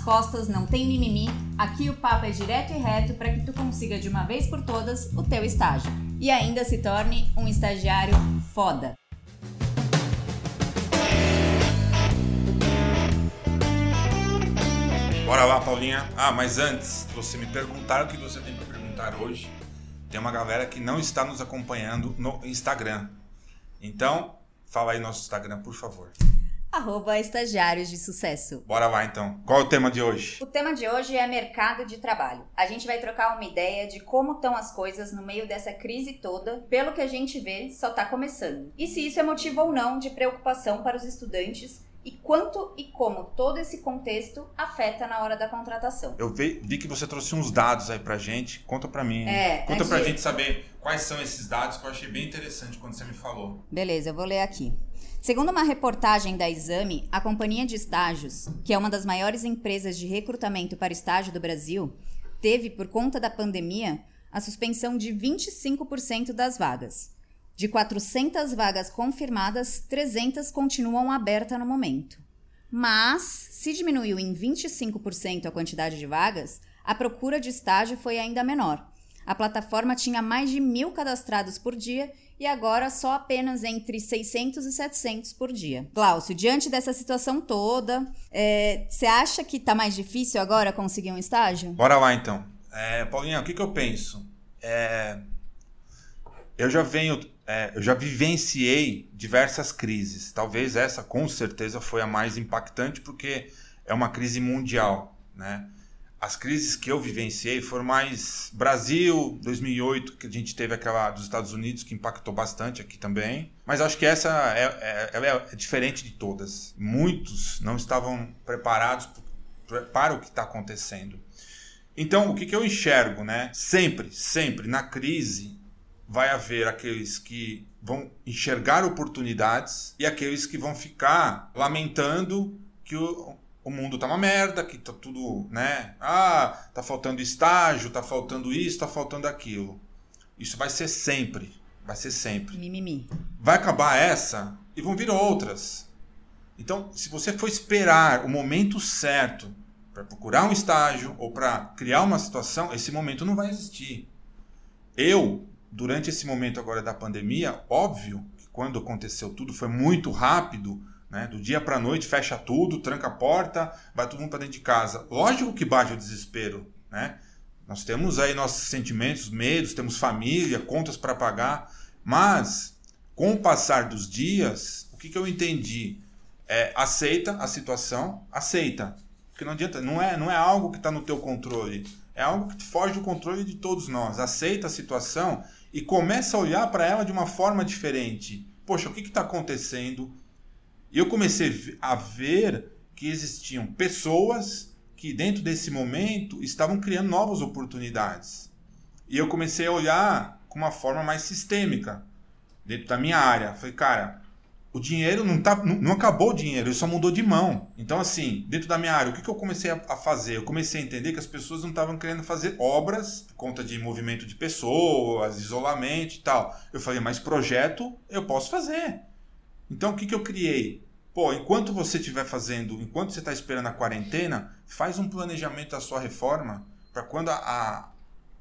costas, não tem mimimi. Aqui o papo é direto e reto para que tu consiga de uma vez por todas o teu estágio e ainda se torne um estagiário foda. Bora lá, Paulinha. Ah, mas antes, você me perguntar o que você tem para perguntar hoje, tem uma galera que não está nos acompanhando no Instagram. Então, fala aí nosso Instagram, por favor. Arroba estagiários de sucesso. Bora lá então. Qual é o tema de hoje? O tema de hoje é mercado de trabalho. A gente vai trocar uma ideia de como estão as coisas no meio dessa crise toda. Pelo que a gente vê, só está começando. E se isso é motivo ou não de preocupação para os estudantes e quanto e como todo esse contexto afeta na hora da contratação. Eu vi, vi que você trouxe uns dados aí pra gente. Conta pra mim. É, Conta aqui- pra gente saber quais são esses dados que eu achei bem interessante quando você me falou. Beleza, eu vou ler aqui. Segundo uma reportagem da Exame, a companhia de estágios, que é uma das maiores empresas de recrutamento para estágio do Brasil, teve, por conta da pandemia, a suspensão de 25% das vagas. De 400 vagas confirmadas, 300 continuam abertas no momento. Mas, se diminuiu em 25% a quantidade de vagas, a procura de estágio foi ainda menor. A plataforma tinha mais de mil cadastrados por dia e agora só apenas entre 600 e 700 por dia. Glaucio, diante dessa situação toda, é, você acha que tá mais difícil agora conseguir um estágio? Bora lá então. É, Paulinha, o que, que eu penso? É, eu já venho, é, eu já vivenciei diversas crises. Talvez essa, com certeza, foi a mais impactante porque é uma crise mundial, né? As crises que eu vivenciei foram mais Brasil, 2008, que a gente teve aquela dos Estados Unidos que impactou bastante aqui também. Mas acho que essa é, é, ela é diferente de todas. Muitos não estavam preparados para o que está acontecendo. Então, o que, que eu enxergo, né? Sempre, sempre na crise vai haver aqueles que vão enxergar oportunidades e aqueles que vão ficar lamentando que o, o mundo tá uma merda, que tá tudo, né? Ah, tá faltando estágio, tá faltando isso, tá faltando aquilo. Isso vai ser sempre, vai ser sempre Mimimi. vai acabar essa e vão vir outras. Então, se você for esperar o momento certo para procurar um estágio ou para criar uma situação, esse momento não vai existir. Eu, durante esse momento agora da pandemia, óbvio que quando aconteceu tudo foi muito rápido, né? Do dia para noite fecha tudo, tranca a porta, vai todo mundo para dentro de casa. Lógico que bate o desespero, né? Nós temos aí nossos sentimentos, medos, temos família, contas para pagar, mas com o passar dos dias, o que, que eu entendi? É, aceita a situação, aceita. Porque não adianta, não é, não é algo que está no teu controle. É algo que foge do controle de todos nós. Aceita a situação e começa a olhar para ela de uma forma diferente. Poxa, o que está acontecendo? E eu comecei a ver que existiam pessoas que, dentro desse momento, estavam criando novas oportunidades. E eu comecei a olhar com uma forma mais sistêmica dentro da minha área. Falei, cara, o dinheiro não, tá, não, acabou o dinheiro, ele só mudou de mão. Então, assim, dentro da minha área, o que, que eu comecei a fazer? Eu comecei a entender que as pessoas não estavam querendo fazer obras por conta de movimento de pessoas, isolamento e tal. Eu falei, mas projeto eu posso fazer. Então, o que, que eu criei? Pô, enquanto você estiver fazendo, enquanto você está esperando a quarentena, faz um planejamento da sua reforma para quando a, a-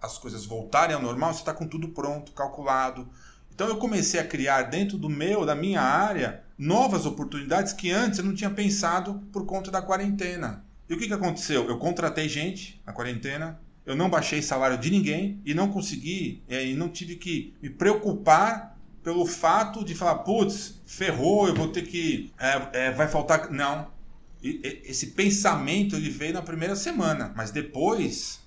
as coisas voltarem ao normal, você está com tudo pronto, calculado. Então eu comecei a criar dentro do meu, da minha área, novas oportunidades que antes eu não tinha pensado por conta da quarentena. E o que, que aconteceu? Eu contratei gente na quarentena, eu não baixei salário de ninguém e não consegui, eh, e não tive que me preocupar pelo fato de falar, putz, ferrou, eu vou ter que. é, é, vai faltar. Não. Esse pensamento ele veio na primeira semana, mas depois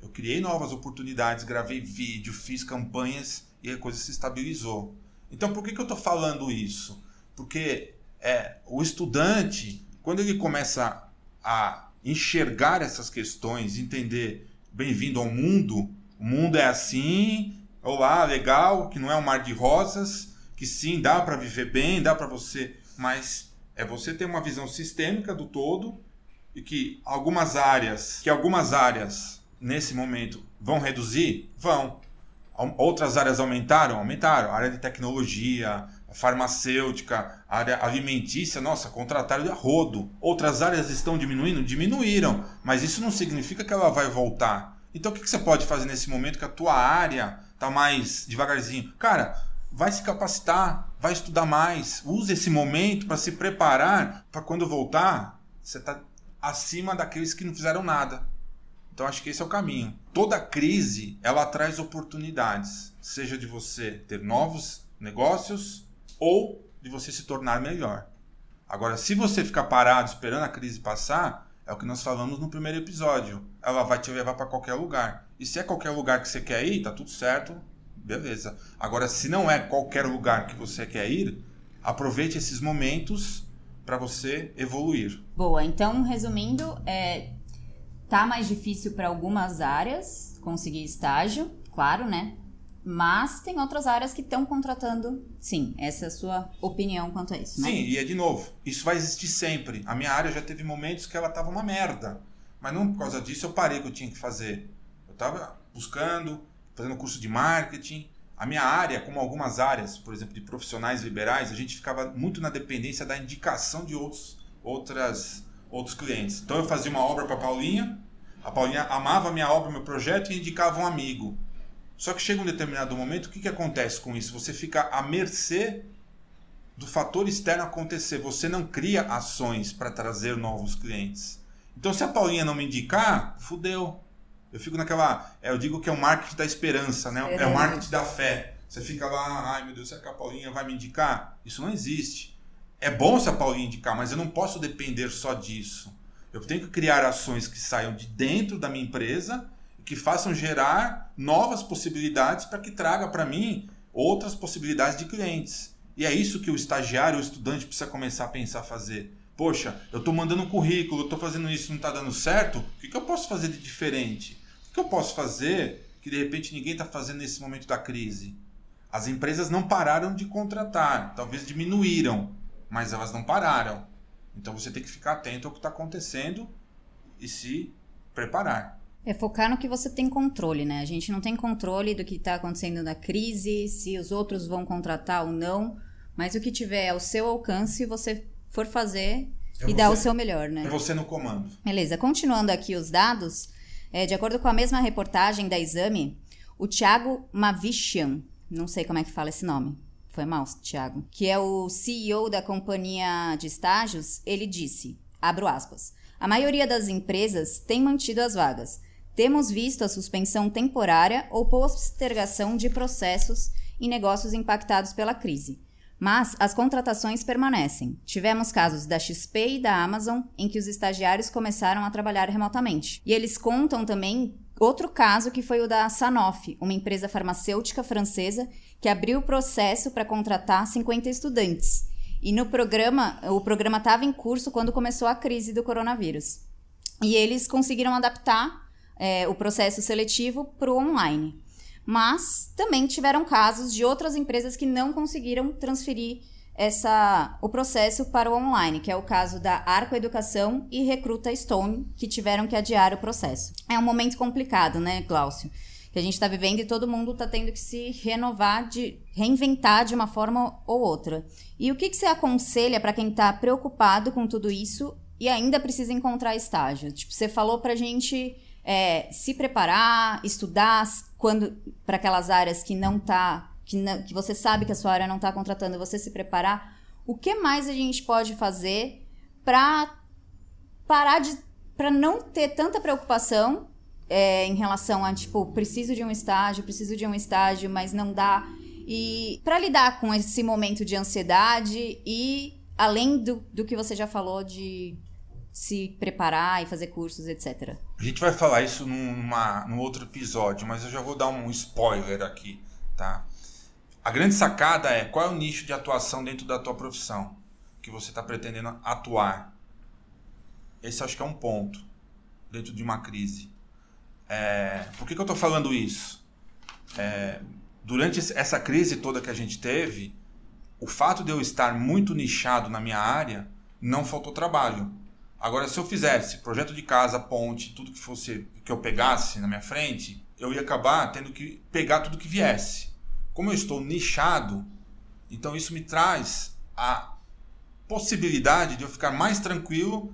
eu criei novas oportunidades, gravei vídeo, fiz campanhas e a coisa se estabilizou. Então por que, que eu estou falando isso? Porque é, o estudante, quando ele começa a enxergar essas questões, entender, bem-vindo ao mundo, o mundo é assim, olá, legal, que não é um mar de rosas, que sim, dá para viver bem, dá para você, mas é você ter uma visão sistêmica do todo e que algumas áreas, que algumas áreas nesse momento vão reduzir, vão. Outras áreas aumentaram, aumentaram. A área de tecnologia, farmacêutica, área alimentícia, nossa, contrataram de rodo. Outras áreas estão diminuindo? Diminuíram, mas isso não significa que ela vai voltar. Então o que você pode fazer nesse momento que a tua área está mais devagarzinho? Cara, vai se capacitar, vai estudar mais, use esse momento para se preparar para quando voltar, você está acima daqueles que não fizeram nada. Então acho que esse é o caminho. Toda crise ela traz oportunidades, seja de você ter novos negócios ou de você se tornar melhor. Agora, se você ficar parado esperando a crise passar, é o que nós falamos no primeiro episódio. Ela vai te levar para qualquer lugar. E se é qualquer lugar que você quer ir, tá tudo certo, beleza. Agora, se não é qualquer lugar que você quer ir, aproveite esses momentos para você evoluir. Boa, então resumindo, é, tá mais difícil para algumas áreas conseguir estágio, claro, né? Mas tem outras áreas que estão contratando. Sim, essa é a sua opinião quanto a isso, né? Sim, e é de novo, isso vai existir sempre. A minha área já teve momentos que ela tava uma merda. Mas não por causa disso eu parei o que eu tinha que fazer. Eu tava buscando, fazendo curso de marketing. A minha área, como algumas áreas, por exemplo, de profissionais liberais, a gente ficava muito na dependência da indicação de outros, outras, outros clientes. Então eu fazia uma obra para Paulinha, a Paulinha amava a minha obra, meu projeto e indicava um amigo. Só que chega um determinado momento, o que, que acontece com isso? Você fica à mercê do fator externo acontecer. Você não cria ações para trazer novos clientes. Então, se a Paulinha não me indicar, fudeu. Eu fico naquela. É, eu digo que é o marketing da esperança, né? É o marketing da fé. Você fica lá, ai meu Deus, será que a Paulinha vai me indicar? Isso não existe. É bom se a Paulinha indicar, mas eu não posso depender só disso. Eu tenho que criar ações que saiam de dentro da minha empresa que façam gerar novas possibilidades para que traga para mim outras possibilidades de clientes. E é isso que o estagiário, o estudante precisa começar a pensar fazer. Poxa, eu estou mandando um currículo, eu estou fazendo isso, não está dando certo. O que, que eu posso fazer de diferente? O que, eu posso fazer que de repente ninguém está fazendo nesse momento da crise? As empresas não pararam de contratar, talvez diminuíram, mas elas não pararam. Então você tem que ficar atento ao que está acontecendo e se preparar. É focar no que você tem controle, né? A gente não tem controle do que está acontecendo na crise, se os outros vão contratar ou não, mas o que tiver ao seu alcance, você for fazer é e você, dar o seu melhor, né? É você no comando. Beleza. Continuando aqui os dados, é, de acordo com a mesma reportagem da Exame, o Thiago Mavichian, não sei como é que fala esse nome, foi mal, Thiago, que é o CEO da companhia de estágios, ele disse, abro aspas, a maioria das empresas tem mantido as vagas, temos visto a suspensão temporária ou postergação de processos em negócios impactados pela crise. Mas as contratações permanecem. Tivemos casos da XP e da Amazon em que os estagiários começaram a trabalhar remotamente. E eles contam também outro caso que foi o da Sanofi, uma empresa farmacêutica francesa que abriu o processo para contratar 50 estudantes. E no programa, o programa estava em curso quando começou a crise do coronavírus. E eles conseguiram adaptar é, o processo seletivo para o online. Mas também tiveram casos de outras empresas que não conseguiram transferir essa, o processo para o online, que é o caso da Arco Educação e Recruta Stone, que tiveram que adiar o processo. É um momento complicado, né, Glaucio? Que a gente está vivendo e todo mundo está tendo que se renovar, de reinventar de uma forma ou outra. E o que, que você aconselha para quem está preocupado com tudo isso e ainda precisa encontrar estágio? Tipo, você falou para gente é, se preparar, estudar quando para aquelas áreas que não tá, que, não, que você sabe que a sua área não está contratando, você se preparar. O que mais a gente pode fazer para parar de para não ter tanta preocupação é, em relação a tipo preciso de um estágio, preciso de um estágio, mas não dá e para lidar com esse momento de ansiedade e além do, do que você já falou de se preparar e fazer cursos, etc. A gente vai falar isso numa, num outro episódio, mas eu já vou dar um spoiler aqui, tá? A grande sacada é qual é o nicho de atuação dentro da tua profissão que você está pretendendo atuar. Esse acho que é um ponto dentro de uma crise. É, por que, que eu estou falando isso? É, durante essa crise toda que a gente teve, o fato de eu estar muito nichado na minha área, não faltou trabalho. Agora, se eu fizesse projeto de casa, ponte, tudo que fosse que eu pegasse na minha frente, eu ia acabar tendo que pegar tudo que viesse. Como eu estou nichado, Então isso me traz a possibilidade de eu ficar mais tranquilo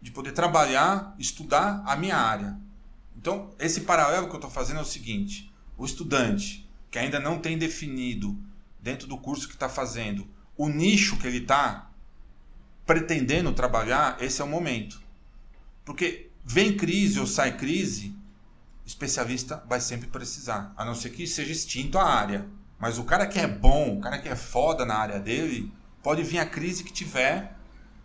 de poder trabalhar, estudar a minha área. Então, esse paralelo que eu estou fazendo é o seguinte: o estudante que ainda não tem definido dentro do curso que está fazendo o nicho que ele está pretendendo trabalhar, esse é o momento. Porque vem crise ou sai crise, especialista vai sempre precisar, a não ser que seja extinto a área. Mas o cara que é bom, o cara que é foda na área dele, pode vir a crise que tiver,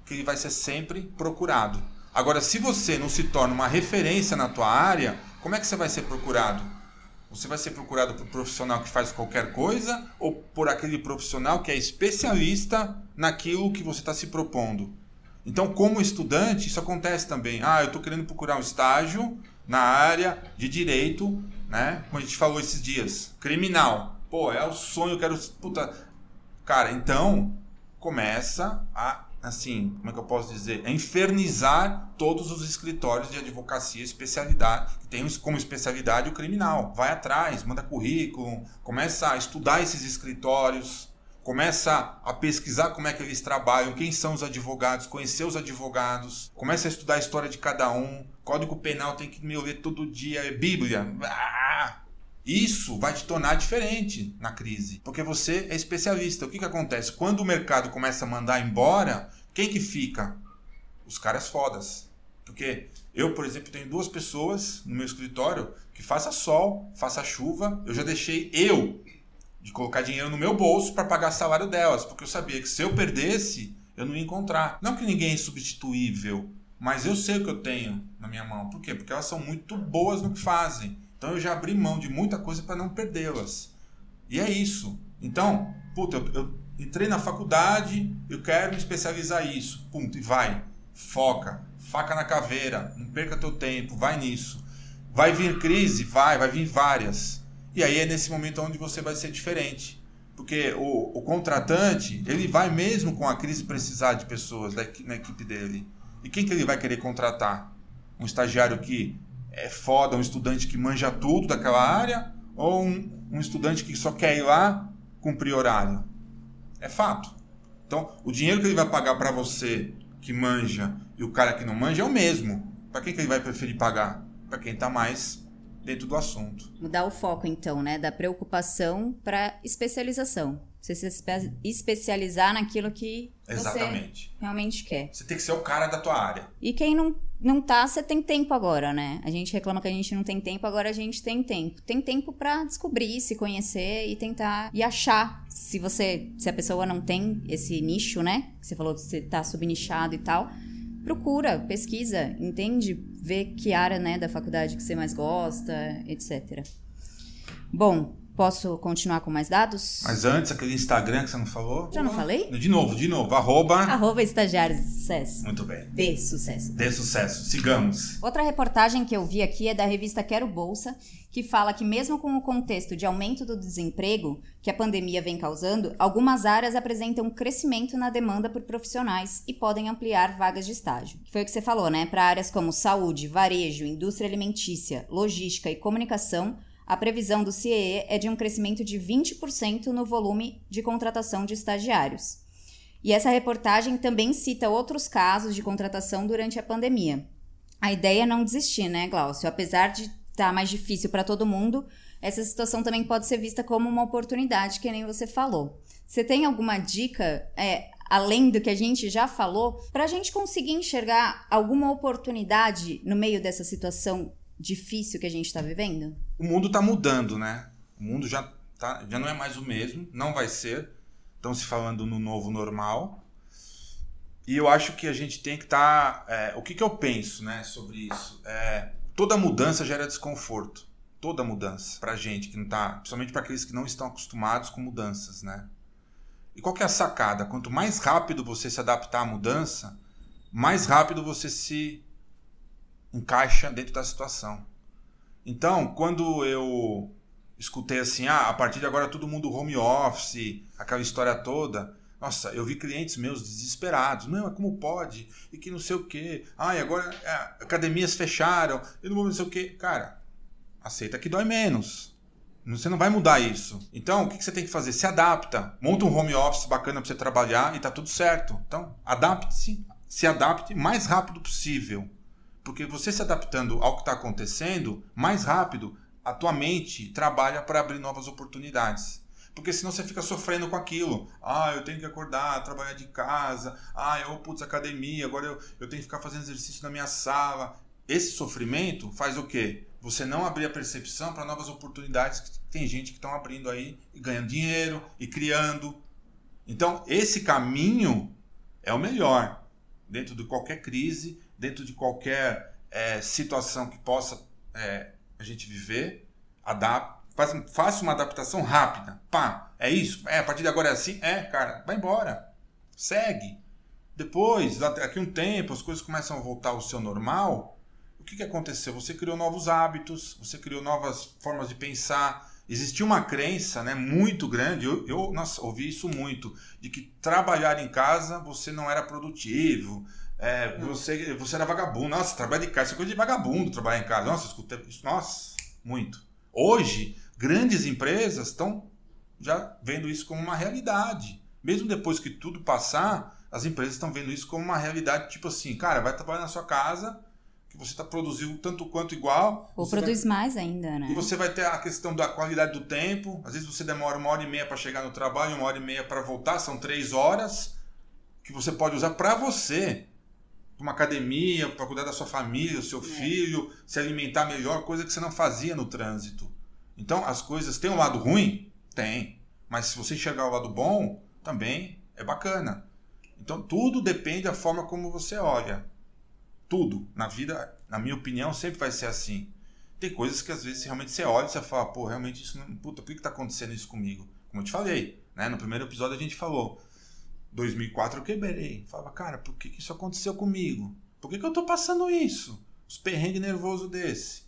que ele vai ser sempre procurado. Agora, se você não se torna uma referência na tua área, como é que você vai ser procurado? Você vai ser procurado por profissional que faz qualquer coisa ou por aquele profissional que é especialista naquilo que você está se propondo? Então, como estudante, isso acontece também. Ah, eu estou querendo procurar um estágio na área de direito, né? Como a gente falou esses dias, criminal. Pô, é o sonho, eu quero. Puta. Cara, então começa a assim, como é que eu posso dizer? É infernizar todos os escritórios de advocacia especialidade, que tem como especialidade o criminal. Vai atrás, manda currículo, começa a estudar esses escritórios, começa a pesquisar como é que eles trabalham, quem são os advogados, conhecer os advogados, começa a estudar a história de cada um. Código penal tem que me ler todo dia, é Bíblia. Ah! Isso vai te tornar diferente na crise, porque você é especialista. O que, que acontece? Quando o mercado começa a mandar embora, quem que fica? Os caras fodas. Porque eu, por exemplo, tenho duas pessoas no meu escritório que faça sol, faça chuva, eu já deixei eu de colocar dinheiro no meu bolso para pagar salário delas, porque eu sabia que se eu perdesse, eu não ia encontrar. Não que ninguém é substituível, mas eu sei o que eu tenho na minha mão. Por quê? Porque elas são muito boas no que fazem. Então eu já abri mão de muita coisa para não perdê-las. E é isso. Então, puta, eu, eu, entrei na faculdade, eu quero me especializar isso. Ponto, e vai. Foca. Faca na caveira. Não perca teu tempo. Vai nisso. Vai vir crise? Vai, vai vir várias. E aí é nesse momento onde você vai ser diferente. Porque o, o contratante, ele vai mesmo com a crise precisar de pessoas da, na equipe dele. E quem que ele vai querer contratar? Um estagiário que é foda, um estudante que manja tudo daquela área, ou um, um estudante que só quer ir lá cumprir horário. É fato. Então, o dinheiro que ele vai pagar para você que manja e o cara que não manja é o mesmo. Para quem que ele vai preferir pagar? Para quem está mais dentro do assunto. Mudar o foco, então, né? Da preocupação para especialização. Você se espe especializar naquilo que Exatamente. você realmente quer. Você tem que ser o cara da tua área. E quem não, não tá, você tem tempo agora, né? A gente reclama que a gente não tem tempo, agora a gente tem tempo. Tem tempo para descobrir, se conhecer e tentar e achar. Se você, se a pessoa não tem esse nicho, né? Você falou que você tá subnichado e tal. Procura, pesquisa, entende, vê que área, né, da faculdade que você mais gosta, etc. Bom, Posso continuar com mais dados? Mas antes, aquele Instagram que você não falou? Já não falei? De novo, de novo. Arroba... Arroba estagiários de sucesso. Muito bem. De sucesso. De sucesso. Sigamos. Outra reportagem que eu vi aqui é da revista Quero Bolsa, que fala que mesmo com o contexto de aumento do desemprego que a pandemia vem causando, algumas áreas apresentam crescimento na demanda por profissionais e podem ampliar vagas de estágio. Foi o que você falou, né? Para áreas como saúde, varejo, indústria alimentícia, logística e comunicação, a previsão do CIE é de um crescimento de 20% no volume de contratação de estagiários. E essa reportagem também cita outros casos de contratação durante a pandemia. A ideia é não desistir, né, Glaucio? Apesar de estar tá mais difícil para todo mundo, essa situação também pode ser vista como uma oportunidade, que nem você falou. Você tem alguma dica, é, além do que a gente já falou, para a gente conseguir enxergar alguma oportunidade no meio dessa situação difícil que a gente está vivendo? O mundo está mudando, né? O mundo já, tá, já não é mais o mesmo, não vai ser. Estão se falando no novo normal. E eu acho que a gente tem que estar. Tá, é, o que, que eu penso né, sobre isso? É, toda mudança gera desconforto. Toda mudança. Pra gente que não tá. Principalmente para aqueles que não estão acostumados com mudanças, né? E qual que é a sacada? Quanto mais rápido você se adaptar à mudança, mais rápido você se encaixa dentro da situação. Então, quando eu escutei assim, ah, a partir de agora todo mundo home office, aquela história toda, nossa, eu vi clientes meus desesperados. Não, é como pode? E que não sei o quê. Ah, e agora é, academias fecharam. E não vou não sei o quê. Cara, aceita que dói menos. Você não vai mudar isso. Então, o que você tem que fazer? Se adapta. Monta um home office bacana para você trabalhar e tá tudo certo. Então, adapte-se, se adapte mais rápido possível. Porque você se adaptando ao que está acontecendo, mais rápido, a tua mente trabalha para abrir novas oportunidades. Porque senão você fica sofrendo com aquilo. Ah, eu tenho que acordar, trabalhar de casa. Ah, eu, putz, academia, agora eu, eu tenho que ficar fazendo exercício na minha sala. Esse sofrimento faz o quê? Você não abrir a percepção para novas oportunidades que tem gente que estão abrindo aí e ganhando dinheiro e criando. Então, esse caminho é o melhor dentro de qualquer crise, dentro de qualquer é, situação que possa é, a gente viver. Adapta, faz, faça uma adaptação rápida. Pá, é isso? É, a partir de agora é assim? É, cara, vai embora. Segue. Depois, daqui um tempo, as coisas começam a voltar ao seu normal o que, que aconteceu? Você criou novos hábitos, você criou novas formas de pensar. Existia uma crença né, muito grande, eu, eu nossa, ouvi isso muito, de que trabalhar em casa você não era produtivo, é, você, você era vagabundo. Nossa, trabalhar de casa, isso é coisa de vagabundo trabalhar em casa. Nossa, escutei isso, nossa, muito. Hoje, grandes empresas estão já vendo isso como uma realidade. Mesmo depois que tudo passar, as empresas estão vendo isso como uma realidade, tipo assim, cara, vai trabalhar na sua casa, que você está produzindo tanto quanto igual. Ou produz vai... mais ainda, né? E você vai ter a questão da qualidade do tempo. Às vezes você demora uma hora e meia para chegar no trabalho, uma hora e meia para voltar, são três horas que você pode usar para você. Uma academia, para cuidar da sua família, do seu é. filho, se alimentar melhor, coisa que você não fazia no trânsito. Então, as coisas têm um lado ruim? Tem. Mas se você enxergar o lado bom, também é bacana. Então, tudo depende da forma como você olha. Tudo na vida, na minha opinião, sempre vai ser assim. Tem coisas que às vezes realmente você olha e você fala, pô, realmente isso não. Puta, por que, que tá acontecendo isso comigo? Como eu te falei, né? No primeiro episódio a gente falou. 2004 eu quebrei. Falava, cara, por que, que isso aconteceu comigo? Por que, que eu tô passando isso? Os perrengues nervoso desse.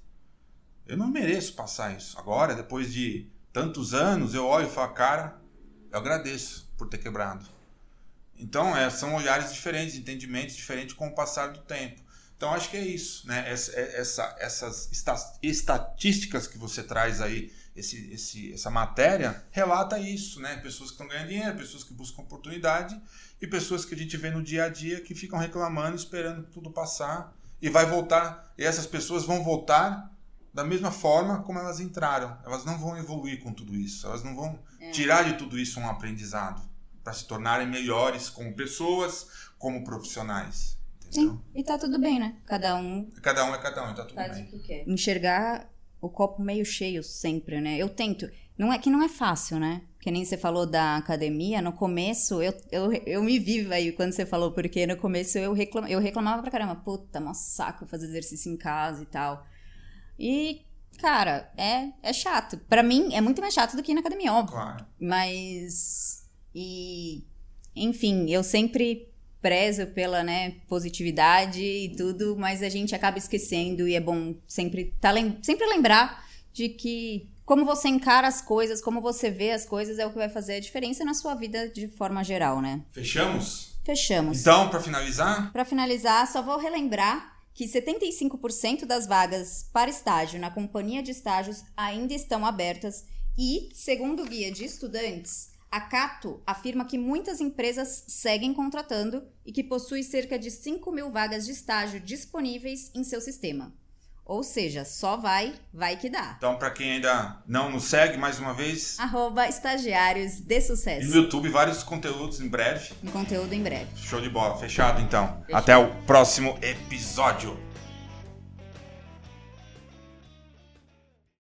Eu não mereço passar isso. Agora, depois de tantos anos, eu olho e falo, cara, eu agradeço por ter quebrado. Então, é, são olhares diferentes, entendimentos diferentes com o passar do tempo. Então acho que é isso, né? Essa, é, essa, essas estatísticas que você traz aí, esse, esse, essa matéria, relata isso, né? Pessoas que estão ganhando dinheiro, pessoas que buscam oportunidade e pessoas que a gente vê no dia a dia que ficam reclamando, esperando tudo passar e vai voltar. E essas pessoas vão voltar da mesma forma como elas entraram. Elas não vão evoluir com tudo isso. Elas não vão é. tirar de tudo isso um aprendizado para se tornarem melhores como pessoas, como profissionais. Sim, e tá tudo bem, né? Cada um. Cada um é cada um, tá tudo faz bem. o que quer. Enxergar o copo meio cheio sempre, né? Eu tento. Não é que não é fácil, né? Que nem você falou da academia, no começo eu, eu, eu me vi aí quando você falou, porque no começo eu, reclam, eu reclamava pra caramba, puta, mó saco fazer exercício em casa e tal. E, cara, é, é chato. Para mim é muito mais chato do que ir na academia, óbvio. Claro. Mas. E. Enfim, eu sempre prezo pela né, positividade e tudo, mas a gente acaba esquecendo e é bom sempre, tá, sempre lembrar de que como você encara as coisas, como você vê as coisas é o que vai fazer a diferença na sua vida de forma geral, né? Fechamos? Fechamos. Então, para finalizar? Para finalizar, só vou relembrar que 75% das vagas para estágio na companhia de estágios ainda estão abertas e, segundo o guia de estudantes, a Cato afirma que muitas empresas seguem contratando e que possui cerca de 5 mil vagas de estágio disponíveis em seu sistema. Ou seja, só vai, vai que dá. Então, para quem ainda não nos segue, mais uma vez... Arroba estagiários de sucesso. E no YouTube, vários conteúdos em breve. Um conteúdo em breve. Show de bola. Fechado, então. Fechado. Até o próximo episódio.